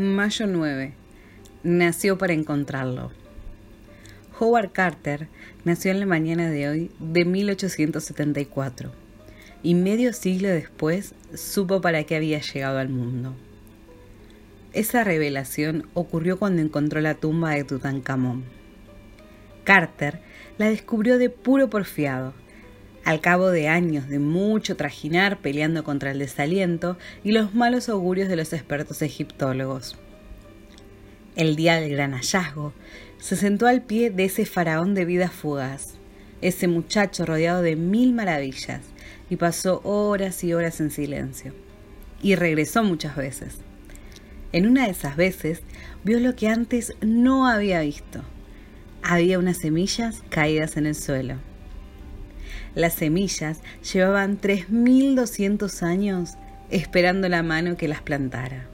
Mayo 9. Nació para encontrarlo. Howard Carter nació en la mañana de hoy de 1874 y medio siglo después supo para qué había llegado al mundo. Esa revelación ocurrió cuando encontró la tumba de Tutankamón. Carter la descubrió de puro porfiado, al cabo de años de mucho trajinar peleando contra el desaliento y los malos augurios de los expertos egiptólogos. El día del gran hallazgo, se sentó al pie de ese faraón de vida fugaz, ese muchacho rodeado de mil maravillas, y pasó horas y horas en silencio. Y regresó muchas veces. En una de esas veces vio lo que antes no había visto. Había unas semillas caídas en el suelo. Las semillas llevaban 3.200 años esperando la mano que las plantara.